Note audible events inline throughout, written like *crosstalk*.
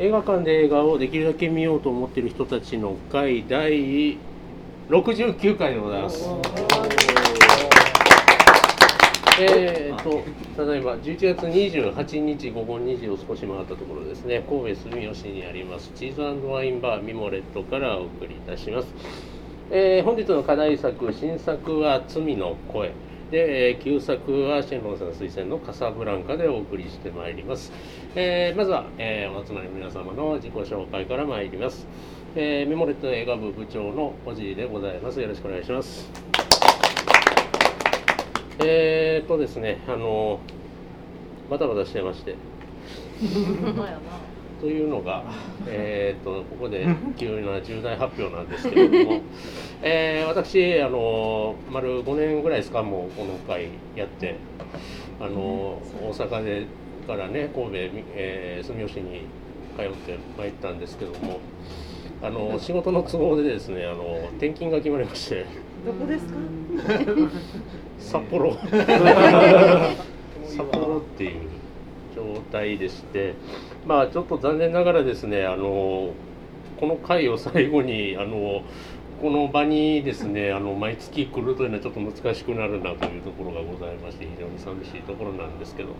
映画館で映画をできるだけ見ようと思っている人たちの会第69回でございます。えー、とただいま11月28日午後2時を少し回ったところですね。神戸住吉にあります。チーズワインバーミモレットからお送りいたします、えー本日の課題作新作は「罪の声」で、えー旧作はシェンロンさん推薦の「カサブランカ」でお送りしてまいります、えーまずは、えーお集まりの皆様の自己紹介からまいります、えーミモレット映画部部長のおじいでございます。よろしくお願いします。えーとですね、あのバタバタしてまして、というのが、*laughs* えーとここで急な重大発表なんですけれども、*laughs* えー私、あの丸5年ぐらいですか、もうこの会やって、あの大阪でからね、神戸、えー住吉に通って参ったんですけども、あの仕事の都合でですね、あの転勤が決まりまして。どこですか？*laughs* 札幌。札幌っていう状態でしてまあちょっと残念ながらですねあのこの回を最後にあのこの場にですねあの毎月来るというのはちょっと難しくなるなというところがございまして非常に寂しいところなんですけど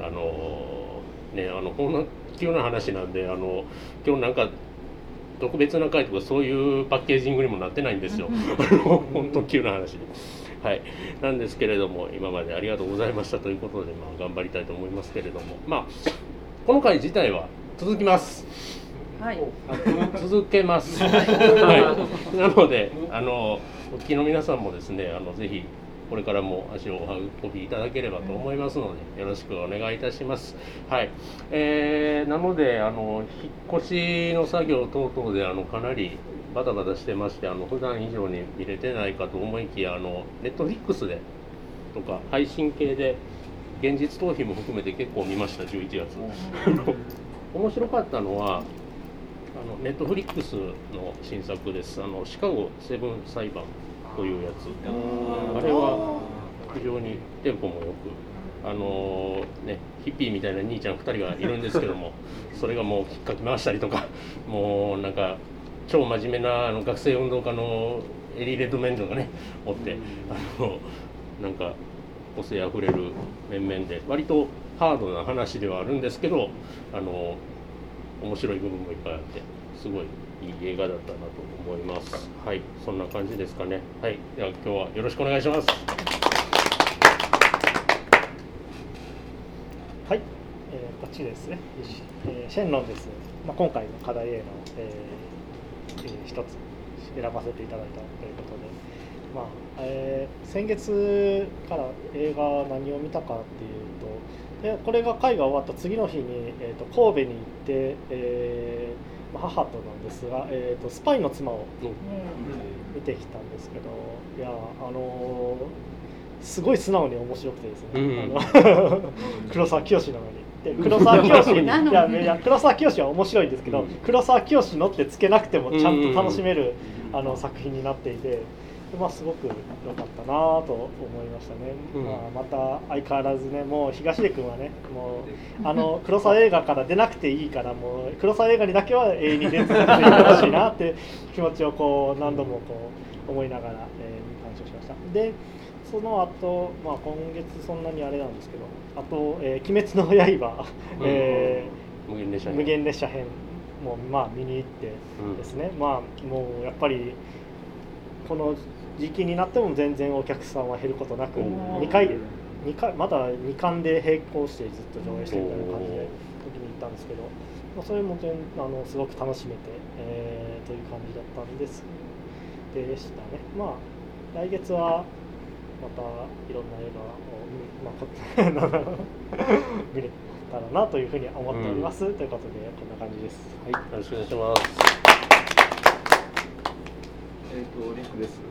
あのねあのこんな急な話なんであの今日なんか特別な回とかそういうパッケージングにもなってないんですよ。*laughs* 本当急な話で。*laughs* はい、なんですけれども今までありがとうございましたということで、まあ、頑張りたいと思いますけれども、まあ、この回自体は続きます。はい。*laughs* 続けます。*laughs* はい、なのであのお聞きの皆さんもですねあのぜひこれからも足をお運びいただければと思いますのでよろしくお願いいたします。はい、えーなのであの引っ越しの作業等々であのかなりバタバタしてましてあの普段以上に見れてないかと思いきやあのネットフリックスでとか配信系で現実逃避も含めて結構見ました11月。*laughs* 面白かったのはあのネットフリックスの新作です。あのシカゴセブン裁判というやつ。あれは非常にテンポもよく、あのねヒッピーみたいな兄ちゃん2人がいるんですけども、*laughs* それがもうきっかけ回したりとか、もうなんか超真面目なあの学生運動家のエリー・レッドメンドがねおって、あのなんか個性あふれる面々で割とハードな話ではあるんですけど、あの面白い部分もいっぱいあってすごいいい映画だったなと思います。はいそんな感じですかね。はいでは今日はよろしくお願いします。はい、えー、こっちですね、えーシェンロンです、まあ、今回の課題への、えーえー一つ選ばせていただいたということで、まあえー先月から映画何を見たかっていうとでこれが会が終わった次の日に、えー、と神戸に行って、えーまあ、母となんですが、えー、とスパイの妻を見てきたんですけどいやあのーすごい素直に面白くてですね、うん。あの *laughs* 黒沢清なのに。で黒沢清いやいや黒沢清は面白いんですけど、うん。黒沢清のってつけなくてもちゃんと楽しめる、あの作品になっていて、まあ、すごく良かったなと思いましたね、うん。まあ、また相変わらずねもう東出君はねもうあの黒沢映画から出なくていいからもう黒沢映画にだけは永遠に出続けていてほしいなって気持ちをこう何度もこう思いながら、えー、鑑賞しました。でその後、まあ今月そんなにあれなんですけどあと「えー鬼滅の刃」えー無限列車編。無限列車編もまあ見に行ってですね、まあもうやっぱりこの時期になっても全然お客さんは減ることなくうん2回二回まだ2巻で並行してずっと上映してるみたいな感じで時に行ったんですけど、まあ、それも全あのすごく楽しめて、えーという感じだったんですでしたね。まあ来月はまたいろんな映画を見,、まあこ、見れたらなというふうに思っております、ということでこんな感じです。はいよろしくお願いしますえっ、とリクです。あ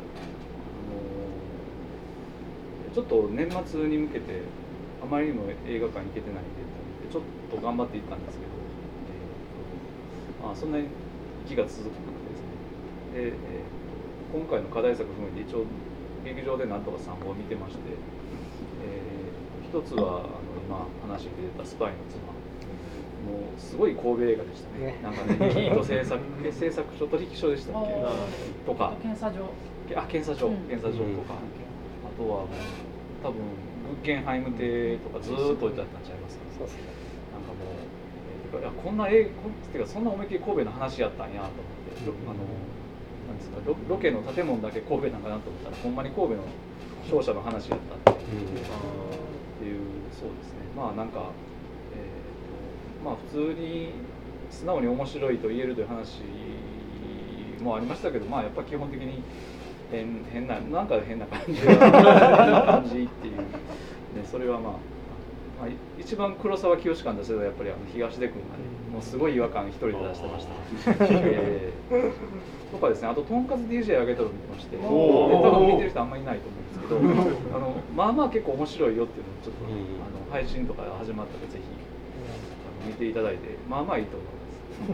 のちょっと年末に向けてあまりにも映画館に行けてないんでちょっと頑張って行ったんですけど、えーとまあそんなに気が続くなくてですね。で、えー今回の課題作含めて一応劇場でなんとか3本見てまして、えー一つはあの今話に出てたスパイの妻。もうすごい神戸映画でしたね。ね。なんかねキート製作え製作所取引所でしたっけ？あとか。検査所あ検査所、うん。検査所とか、あとはもう多分グッケンハイム邸とかずーっと置いてあったんちゃいますか？そうですね。なんかもう、えーてかいやこんな映こんてかそんな思いっきり神戸の話やったんやと思って、ろあのなんですかロロケの建物だけ神戸なんかなと思ったらほんまに神戸の商社の話やったっていう,、っていうそうですねまあなんか、えーとまあ普通に素直に面白いと言えるという話もありましたけどまあやっぱ基本的に変変ななんか変な感じ変な感じっていう、ね、それはまあ、まあ、一番黒沢清感出せたのはやっぱりあの東出君がね。もうすごい違和感一人で出してました、えー。とかですね。あととんかつ DJ あげたの見てまして多分見てる人あんまりいないと思うんですけど *laughs* あのまあまあ結構面白いよっていうのをちょっと、うん。あの配信とか始まったらぜひあの見ていただいてまあまあいいと思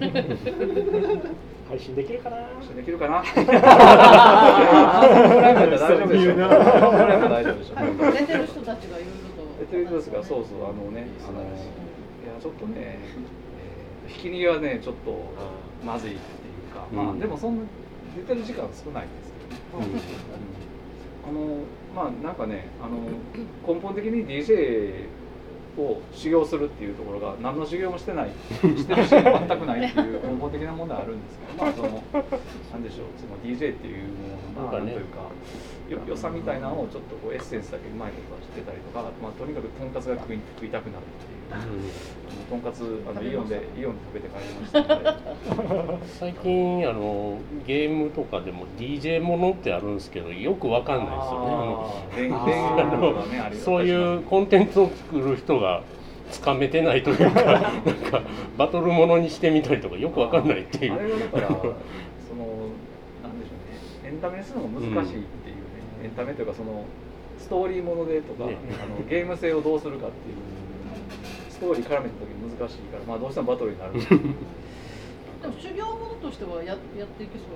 います。配信できるかな？できるかな？*laughs* 大丈夫でしょう。その。ぐらいまで大丈夫でしょう。出てる人たちがいろいろですが、そうそう、あのね、あの、いや、ちょっとね、えー引き逃げはね、ちょっとまずいっていうか、まあ、うんでもそんな出てる時間は少ないんですけど、うん。あの、まあ、なんかね、あの、根本的に DJ を修行するっていうところが何の修行もしてないしてるし全くないっていう根本的な問題あるんですけどまあそのなんでしょうその DJ っていうもののまあなんかねなんというかよ良さみたいなのをちょっとこうエッセンスだけうまいことしてたりとか、まあ、とにかくとんかつが食い食いたくなるっていう。とん。かつあのイオンでイオンで食べて帰りました最近あのゲームとかでも DJ ものってあるんですけどよくわかんないですよね。あのそういうコンテンツを作る人がつかめてないというか *laughs* なんかバトルものにしてみたりとかよくわかんないっていう。あれはだからそのなんでしょうね。エンタメにするのが難しいっていうね、エンタメというかそのストーリーものでとか、ね。あのゲーム性をどうするかっていうストーリー絡めた時に難しいからまあどうしてもバトルになる。*laughs* でも修行ものとしてはややっていけそう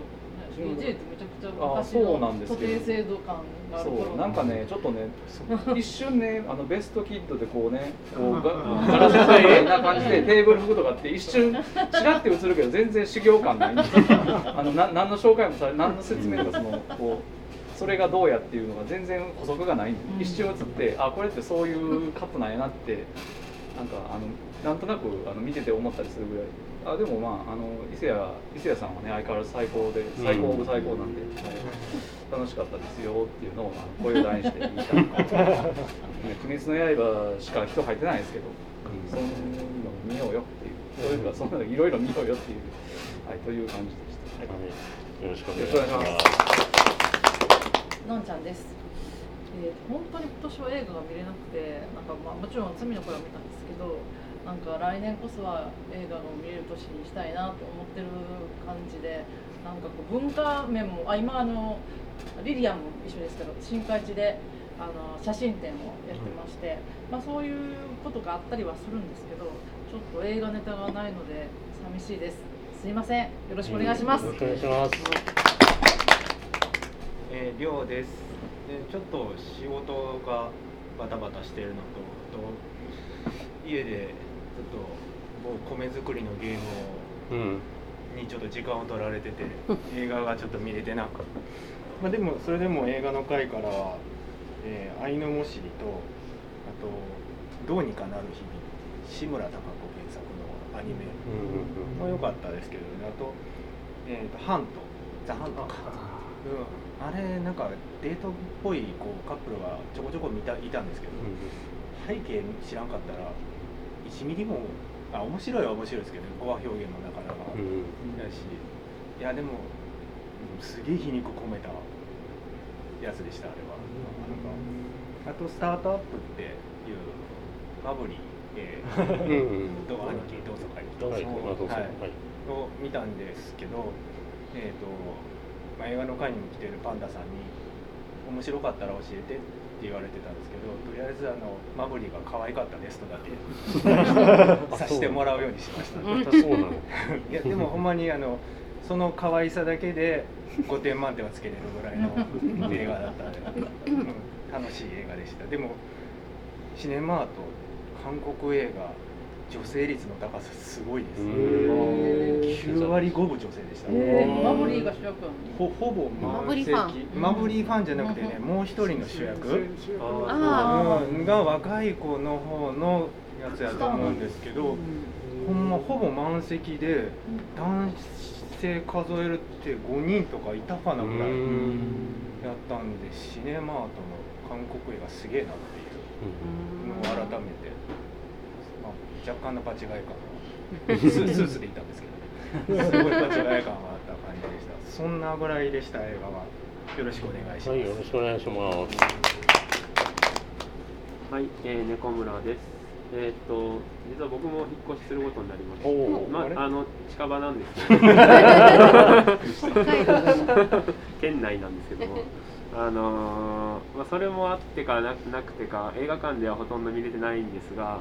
だよね。DJ ってめちゃくちゃあ昔そうなのんですけど固定制度感があるそうなんかねちょっとね *laughs* 一瞬ねあのベストキッドでこうねこうガラス細工な感じでテーブル拭くとかって一瞬ちらって映るけど全然修行感ない。*laughs* あのな何の紹介もされ何の説明とかそのこうそれがどうやっていうのが全然補足がないんでうん。一瞬映ってあこれってそういうカットなんやなってなんかあのなんとなくあの見てて思ったりするぐらい。あでもまああの伊勢谷伊勢谷さんはね相変わらず最高で最高オブ最高なんで、楽しかったですよっていうのを声を大にして言いたいね *laughs* 鬼滅の刃しか人入ってないですけど、そんなの見ようよっていう。そういうかそんなのいろいろ見ようよっていう。はいという感じでした、はい。よろしくお願いします。のんちゃんです。え、本当に今年は映画が見れなくて、なんかまあもちろん罪の声は見たんですけど、なんか来年こそは映画を見れる年にしたいなと思ってる感じで、なんかこう文化面もあ今あのリリアンも一緒ですけど、新海地であの写真展をやってまして、まあそういうことがあったりはするんですけど、ちょっと映画ネタがないので寂しいです。すいません。よろしくお願いします。よろしくお願いしますえー、りょうです。でちょっと仕事がバタバタしてるのとあと家でちょっともう米作りのゲームをうん。にちょっと時間を取られてて *laughs* 映画がちょっと見れてなく。まあでもそれでも映画の回からは「えー愛のもしり」とあと「どうにかなる日々」志村貴子原作のアニメうんも良かったですけどね。あと,、えー、とハント。ザ・ハント。か、うん、あれなんかデートっぽいこうカップルがちょこちょこ見たいたんですけど、背景知らんかったら1ミリもあ面白いは面白いですけど語話表現もなかなかうんうん。だしいやでも、うんすげえ皮肉込めたやつでしたあれは、なんかあと「スタートアップ」っていうバブリー、え兄貴どうぞ会議はい。を見たんですけど、えーとまあ、映画の会にも来てるパンダさんに「面白かったら教えて」って言われてたんですけどとりあえずあのマブリが可愛かったですとだけ *laughs* させてもらうようにしました、またそうなの。いやでもほんまにあのその可愛さだけで5点満点はつけれるぐらいの映画だったので、*laughs* うん、楽しい映画でした。でもシネマート韓国映画女性率の高さすごいです。ねうん。9割5分女性でした。えねーマブリーが主役ほほぼマブ満席リファマブリーファンじゃなくてねうん。もう一人の主役。が若い子の方のやつやと思うんですけどほんまほぼ満席で男性数えるって5人とかいたかなぐらいやったんでシネマートの韓国映画すげえなっていうのを改めて、まあ、若干の場違い感は。*laughs* スースーツでいたんですけど、すごい場違い感があった感じでした。そんなぐらいでした映画は。よろしくお願いします、はい、よろしくお願いします。はい、えー、猫村です。えーっと、実は僕も引っ越しすることになりまして、おーまあれ？あ、あの近場なんですけど、県内なんですけども、あのーまあ、それもあってかななくてか、映画館ではほとんど見れてないんですが、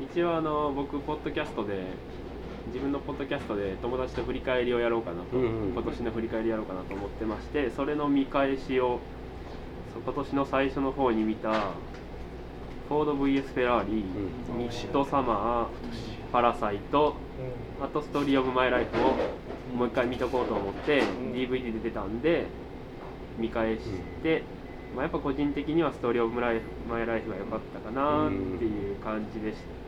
一応あの僕、ポッドキャストで、自分のポッドキャストで友達と振り返りをやろうかなと、うんうん。今年の振り返りやろうかなと思ってまして、それの見返しを、今年の最初の方に見た、フォード VS フェラーリ、うん。ミッドサマー、パラサイト、あとストーリー・オブ・マイ・ライフをもう一回見とこうと思って、DVD で出たんで見返して、まあ、やっぱ個人的にはストーリー・オブ・マイ・マイライフが良かったかなっていう感じでした。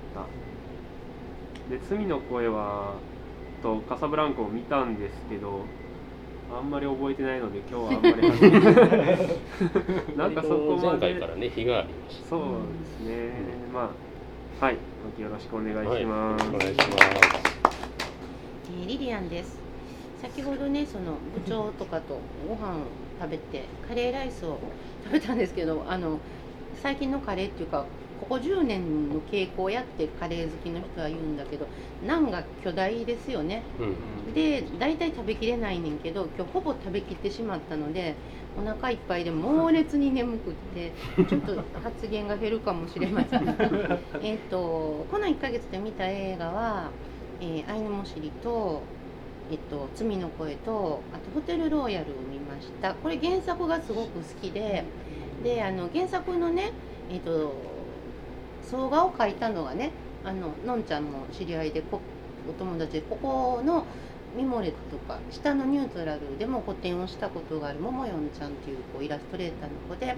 で罪の声はとカサブランコを見たんですけどあんまり覚えてないので今日はあんまり *laughs* *laughs* なんかそこまで。前回からね、日がありました。そうですね、まあはい。よろしくお願いします、はい、お願いします。えーリリアンです。先ほどねその部長とかとご飯を食べてカレーライスを食べたんですけどあの最近のカレーっていうかここ10年の傾向やってカレー好きの人は言うんだけどナンが巨大ですよね。うん。で大体食べきれないねんけど今日ほぼ食べきってしまったのでお腹いっぱいで猛烈に眠くってちょっと発言が減るかもしれません。*laughs* えっとこの1ヶ月で見た映画は「えー、アイヌモシリ」と「えっと、罪の声と」あと「ホテルローヤル」を見ました。これ原作がすごく好きでであの原作のねえっと総画を描いたのがねあののんちゃんも知り合いでこお友達でここのミモレットとか下のニュートラルでも個展をしたことがあるももよんちゃんっていうこうイラストレーターの子で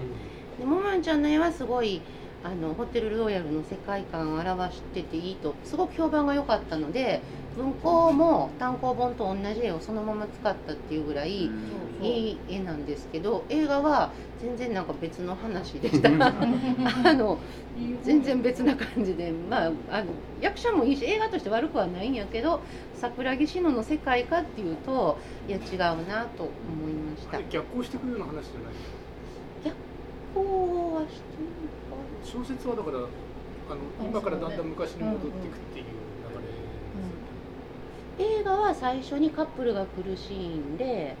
でももよんちゃんの絵はすごいあのホテルローヤルの世界観を表してていいとすごく評判が良かったので文庫も単行本と同じ絵をそのまま使ったっていうぐらいいい絵なんですけど映画は全然なんか別の話でした。*laughs* あの全然別な感じで、まあ、あの役者もいいし映画として悪くはないんやけど桜木志乃の世界かっていうといや違うなと思いました。逆行してくるような話じゃないこうはして小説はだからあの今からだんだん昔に戻っていくっていう流れ映画は最初にカップルが来るシーンで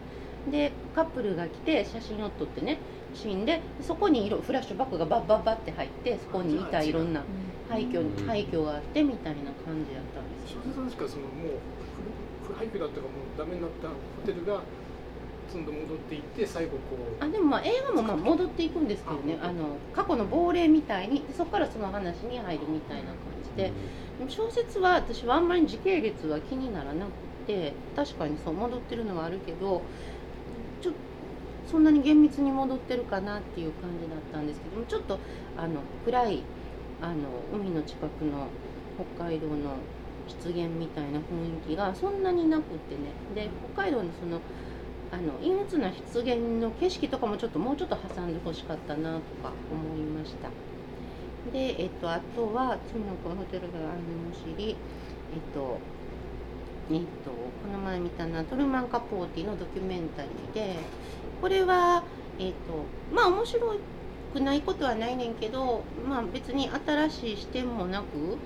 でカップルが来て写真を撮ってねシーンでそこに色フラッシュバックがバッバッバッって入ってそこにいたいろんな廃墟うん。廃墟があってみたいな感じだったんですよ。小説は確かそのもう古廃墟だったかもうダメになったホテルがつんど戻っていって最後こう。あでもまあ映画もまあ戻っていくんですけどね。あの過去の亡霊みたいにでそこからその話に入るみたいな感じで。でも小説は私はあんまり時系列は気にならなくて確かにそう戻ってるのはあるけどちょそんなに厳密に戻ってるかなっていう感じだったんですけどもちょっとあの暗いあの海の近くの北海道の湿原みたいな雰囲気がそんなになくってね。で北海道のそのあの陰鬱な湿原の景色とかもちょっともうちょっと挟んでほしかったなとか思いました。でえっとあとは「罪の子ホテルがあるの知り」えっとえっとこの前見たのはトルマン・カポーティのドキュメンタリーでこれはえっとまあ面白くないことはないねんけどまあ別に新しい視点もなく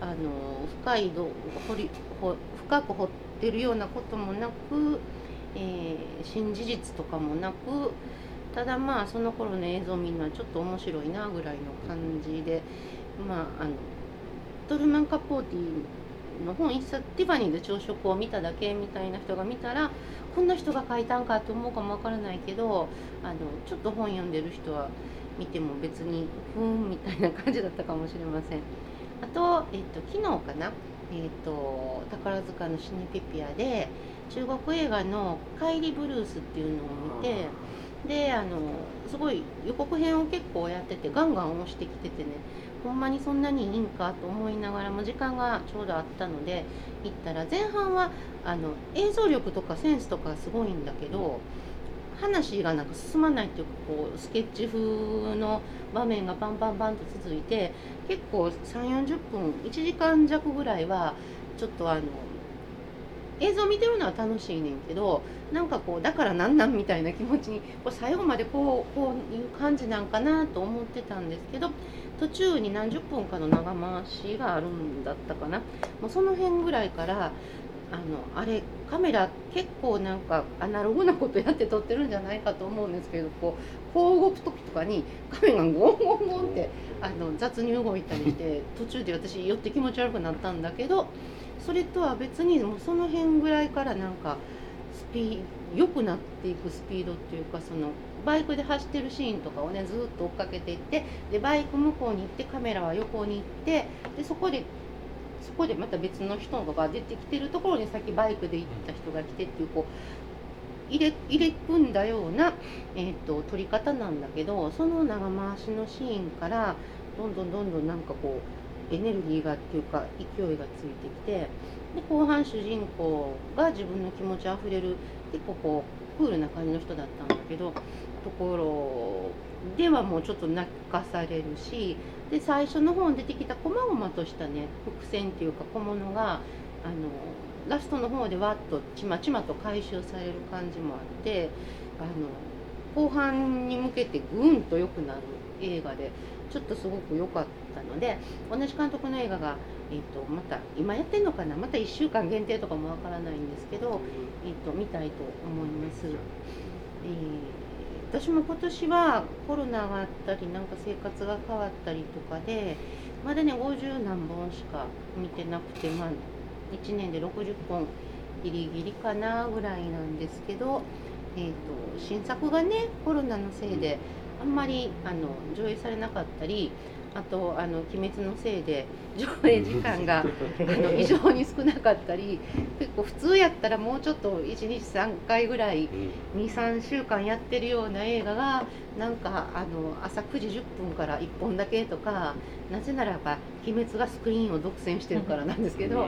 あの深いど掘りほ深く掘ってるようなこともなくえー新事実とかもなくただまあその頃の映像を見るのはちょっと面白いなぐらいの感じでまああのトルマン・カポーティの本一冊ティファニーで朝食を見ただけみたいな人が見たらこんな人が書いたんかと思うかもわからないけどあのちょっと本読んでる人は見ても別にふーんみたいな感じだったかもしれません。あと,、えっと昨日かな、えっと宝塚のシネピピアで中国映画の「帰りブルース」っていうのを見てであのすごい予告編を結構やっててガンガン押してきててねほんまにそんなにいいんかと思いながらも時間がちょうどあったので行ったら前半はあの映像力とかセンスとかすごいんだけど話がなんか進まないっていうかこうスケッチ風の場面がバンバンバンと続いて結構3 4 0分1時間弱ぐらいはちょっとあの映像見てるのは楽しいねんけどなんかこうだからなんなんみたいな気持ちにこう最後までこうこういう感じなんかなと思ってたんですけど途中に何十分かの長回しがあるんだったかな。もうその辺ぐらいからあのあれカメラ結構なんかアナログなことやって撮ってるんじゃないかと思うんですけどこうこう動く時とかにカメラがゴンゴンゴンってあの雑に動いたりして途中で私寄って気持ち悪くなったんだけどそれとは別にもうその辺ぐらいからなんかスピー良くなっていくスピードっていうかそのバイクで走ってるシーンとかをねずっと追っかけていってでバイク向こうに行ってカメラは横に行ってでそこでそこでまた別の人が出てきてるところにさっきバイクで行った人が来てっていうこう入れ入れ組んだような、えーと、撮り方なんだけどその長回しのシーンからどんどんどんどんなんかこうエネルギーがっていうか勢いがついてきてで後半主人公が自分の気持ちあふれる結構こうクールな感じの人だったんだけどところではもうちょっと泣かされるしで最初の方に出てきた細々としたね伏線っていうか小物があのラストの方でわっとちまちまと回収される感じもあってあの後半に向けてぐんと良くなる映画でちょっとすごく良かったので同じ監督の映画が、えーと、また今やってんのかな？また1週間限定とかもわからないんですけど、えーと、見たいと思います。えー私も今年はコロナがあったりなんか生活が変わったりとかでまだね50何本しか見てなくてまあ1年で60本ギリギリかなぐらいなんですけど、えーと、新作がねコロナのせいであんまりあの上映されなかったりあとあの「鬼滅」のせいで上映時間が *laughs* あの異常に少なかったり結構普通やったらもうちょっと1日3回ぐらい23週間やってるような映画がなんかあの朝9時10分から1本だけとかなぜならば「鬼滅」がスクリーンを独占してるからなんですけど。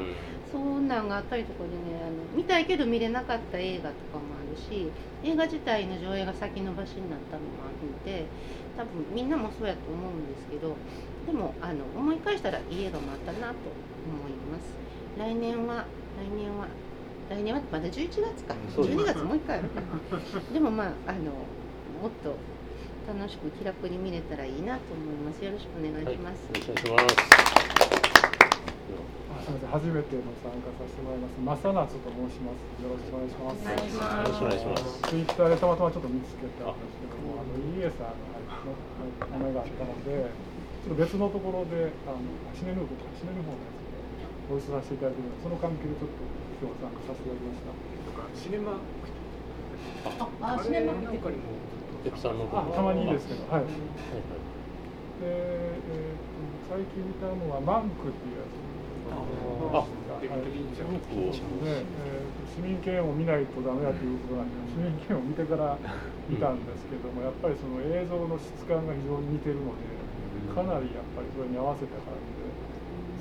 そんなんがあったりとかでねあの見たいけど見れなかった映画とかもあるし映画自体の上映が先延ばしになったのもあるので多分みんなもそうやと思うんですけどでもあの思い返したらいい映画もあったなと思います。来年は来年は来年はまだ11月か。12月もう一回あるでもまああのもっと楽しく気楽に見れたらいいなと思います。よろしくお願いします、はい、よろしくお願いしますすみません、初めての参加させてもらいます。正夏と申します。よろしくお願いします。よろしくお願いします。ツイッターでたまたまちょっと見つけたんですけども、あのイエさんの名前があったので、ちょっと別のところで、あのシネヌーブとかシネヌーボのやつでご一緒させていただいているので、その関係でちょっと今日参加させていただきました。シネマあ、シネマなんかにも。エプさんのあたまにいいですけど、はい。はいはい、で、えー、最近見たのはマンクっていうやつ。あデビッド・リンチャー市民権を見ないとダメだということなんで市民権を見てから見たんですけども、やっぱりその映像の質感が非常に似てるのでかなりやっぱりそれに合わせた感じで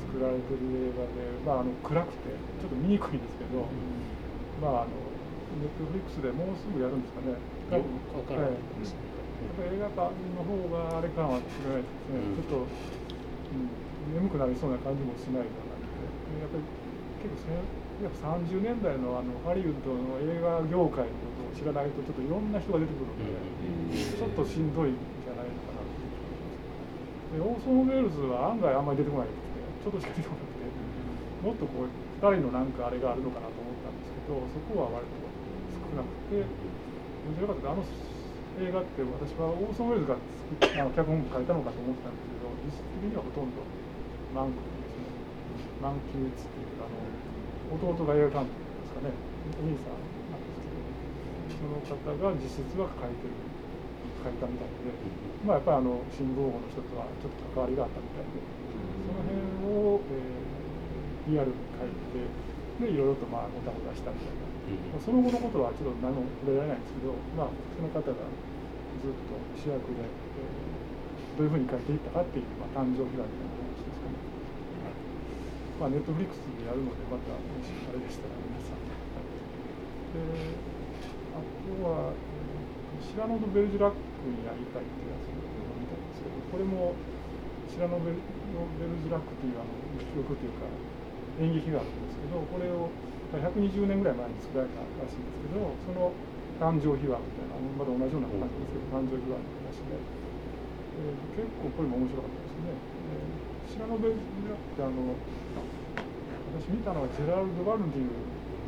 作られてる映画で、まあ、あの暗くてちょっと見にくいんですけど、まああのネットフリックスでもうすぐやるんですかね。多分はい、やっぱり映画館の方があれ感は違いですね、ちょっと、うん、眠くなりそうな感じもしないかなやっぱり結構やっぱ30年代のあのハリウッドの映画業界のことを知らないとちょっといろんな人が出てくるので、ちょっとしんどいんじゃないのかなでオーソン・ウェールズは案外あんまり出てこないくてちょっとしか出てこなくてもっとこう2人のなんかあれがあるのかなと思ったんですけどそこは割と少なくて面白かったあの映画って私はオーソン・ウェールズがあの脚本書いたのかと思ってたんですけど実質的にはほとんど。マンク満休っていうあの弟が映画監督ですかね。お兄さんなんですけどその方が実質は書いてる書いたみたいで、まあ、やっぱりあの新聞王の人とはちょっと関わりがあったみたいで。その辺を、えー、リアルに書いてでいろいろとまあごたごたしたみたいな、うん、その後のことはちょっと何も触れられないんですけど、まあ、その方がずっと主役で、えー、どういうふうに書いていったかっていう、まあ、誕生秘話みたいで。まあ、ネットフリックスでやるのでまたもしあれでしたら皆さん。であとは、えー、シラノド・ベルジュラックにやりたいってやつを見たんですけどこれもシラノベルベルジュラックというあの記録というか演劇があるんですけどこれを120年ぐらい前に作られたらしいんですけどその誕生秘話みたいなまだ同じような感じですけど誕生秘話の話で、えー、結構これも面白かったですね。えー、シラノベルジュラックってあの私見たのはジェラルド・バルディ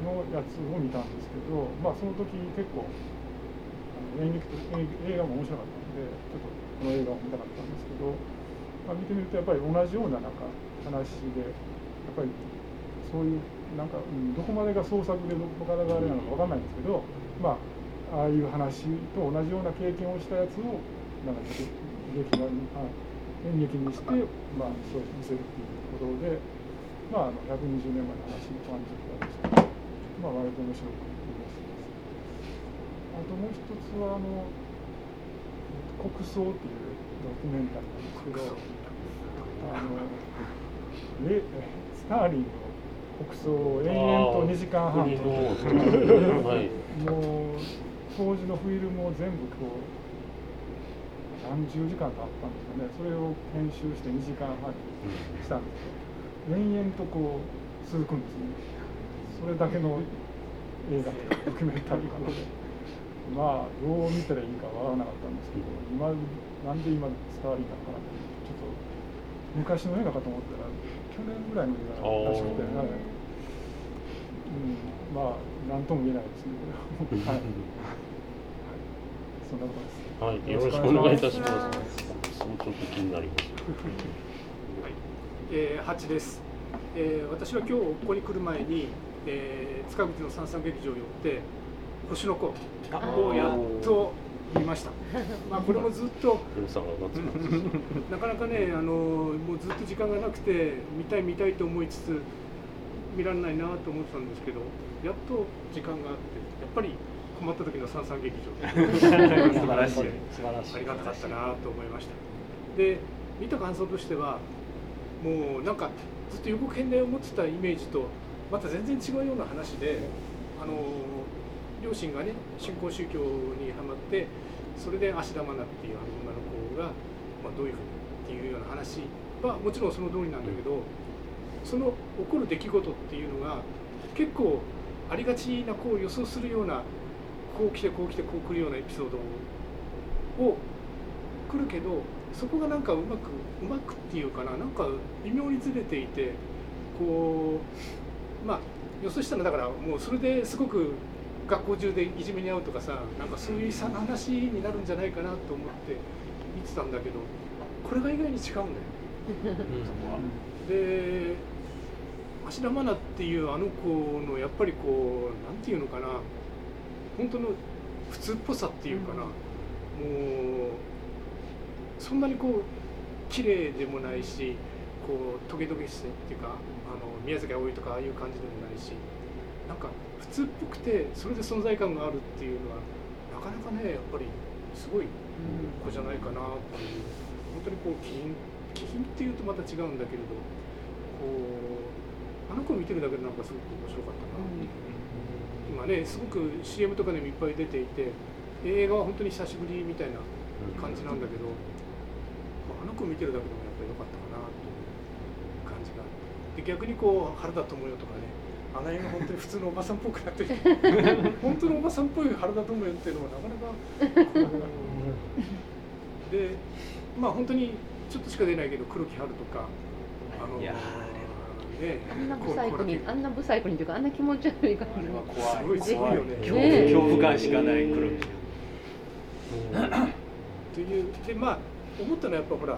のやつを見たんですけど、まあ、その時結構あの演劇と映画も面白かったのでちょっとこの映画を見たかったんですけど、まあ、見てみるとやっぱり同じようななんか話でやっぱりそういうなんか、うん、どこまでが創作でどこからがあれなのか分かんないんですけど、まあ、ああいう話と同じような経験をしたやつをなんか劇画にあ演劇にして、まあ、そう見せるっていうことで、まあ、あの120年前の話の感じがでした。まあ、割と面白く見ましたあともう一つはあの「国葬」っていうドキュメンタリーなんですけどあのレスターリンの国葬を延々と2時間半もう当時のフィルムを全部こう何十時間とあったんですよね。それを編集して2時間半にしたんですけど延々とこう続くんですね。それだけの映画ドキュメンタリーなので。まあどう見たらいいかわからなかったんですけど今なんで今スターリーなのかなってちょっと昔の映画かと思ったら去年ぐらいの映画らしくて、はい。うん、まあ何とも言えないですねは。い、*laughs* はい、そんなことですはい、よろしくお願いいたします。そうちょっと気になります。はい、えー、八です。えー、私は今日ここに来る前にえー、塚口の三三劇場に寄って「星の子」をやっと見ました。まあこれもずっとなかなかねあのもうずっと時間がなくて見たい見たいと思いつつ見られないなと思ってたんですけどやっと時間があってやっぱり困った時の三三劇場。*laughs* 素晴らしい。素晴らしい。ありがたかったなと思いました。で見た感想としてはもうなんかずっと予告編で思ってたイメージとまた全然違うような話であの両親がね新興宗教にはまってそれで芦田愛菜っていうあの女の子が、まあ、どういうふうにっていうような話はもちろんその通りなんだけどその起こる出来事っていうのが結構ありがちなこう予想するようなこう来てこう来てこう来るようなエピソードを来るけどそこがなんかうまくうまくっていうかななんか微妙にずれていてこうまあ予想したのだからもうそれですごく学校中でいじめに遭うとかさなんかそういう話になるんじゃないかなと思って見てたんだけどこれが意外に違うんだよ、そこは。で芦田愛菜っていうあの子のやっぱりこうなんていうのかな本当の普通っぽさっていうかな、もうそんなにこう綺麗でもないしこうトゲトゲしてっていうかあの宮崎あおいとかああいう感じでもないしなんか普通っぽくてそれで存在感があるっていうのはなかなかねやっぱりすごい子じゃないかなっていう本当にこう気品気品っていうとまた違うんだけれどこうあの子見てるだけでなんかすごく面白かったなっていう、今ねすごく CM とかでもいっぱい出ていて映画は本当に久しぶりみたいな感じなんだけど、まあ、あの子見てるだけでもやっぱり良かったかなってで逆にこう原田知世とかねあの辺が本当に普通のおばさんっぽくなって *laughs* 本当のおばさんっぽい原田知世っていうのはなかなか *laughs* でまあ本当にちょっとしか出ないけど黒木春とかあのねあんなブサイクにあんなブサイクにというかあんな気持ち悪い感じ怖いすごいよね恐怖感しかない。黒木というでまあ思ったのはやっぱほら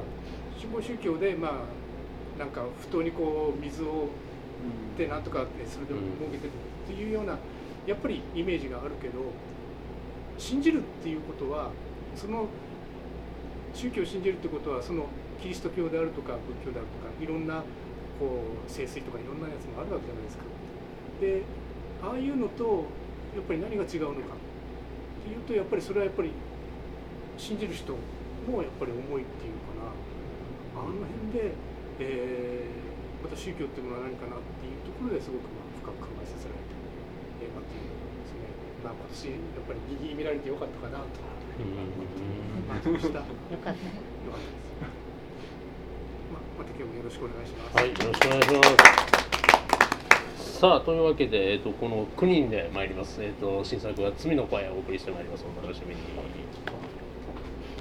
新興宗教でまあなんか不当にこう水をでなんとかってそれでも儲けてるっていうようなやっぱりイメージがあるけど信じるっていうことはその宗教を信じるってことはそのキリスト教であるとか仏教であるとかいろんなこう聖水とかいろんなやつもあるわけじゃないですか。でああいうのとやっぱり何が違うのかっていうとやっぱりそれはやっぱり信じる人のやっぱり思いっていうかなあの辺で、えー、また宗教っていうものは何かなっていうところですごくまあ深く考えさせられた映画っていうのですね、まあ、今年やっぱり右見られてよかったかなと満足した。よかった。よかったです。今日もよろしくお願いします。はい、よろしくお願いします。さあ、というわけで、えっと、この9人で参ります。えっと、新作は罪の声をお送りしてまいります。お楽しみに。